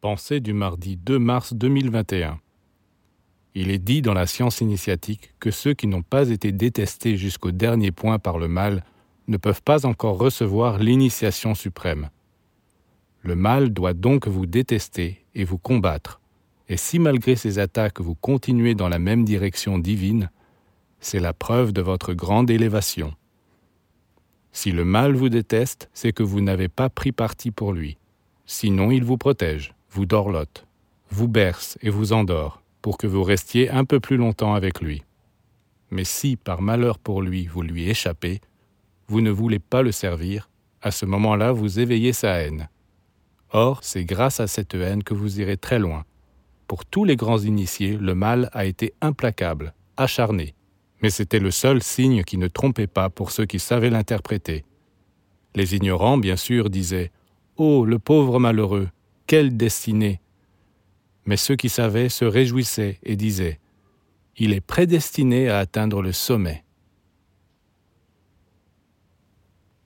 Pensée du mardi 2 mars 2021. Il est dit dans la science initiatique que ceux qui n'ont pas été détestés jusqu'au dernier point par le mal ne peuvent pas encore recevoir l'initiation suprême. Le mal doit donc vous détester et vous combattre, et si malgré ces attaques vous continuez dans la même direction divine, c'est la preuve de votre grande élévation. Si le mal vous déteste, c'est que vous n'avez pas pris parti pour lui. Sinon il vous protège, vous dorlote, vous berce et vous endort, pour que vous restiez un peu plus longtemps avec lui. Mais si, par malheur pour lui, vous lui échappez, vous ne voulez pas le servir, à ce moment-là vous éveillez sa haine. Or, c'est grâce à cette haine que vous irez très loin. Pour tous les grands initiés, le mal a été implacable, acharné, mais c'était le seul signe qui ne trompait pas pour ceux qui savaient l'interpréter. Les ignorants, bien sûr, disaient Oh, le pauvre malheureux, quelle destinée Mais ceux qui savaient se réjouissaient et disaient Il est prédestiné à atteindre le sommet.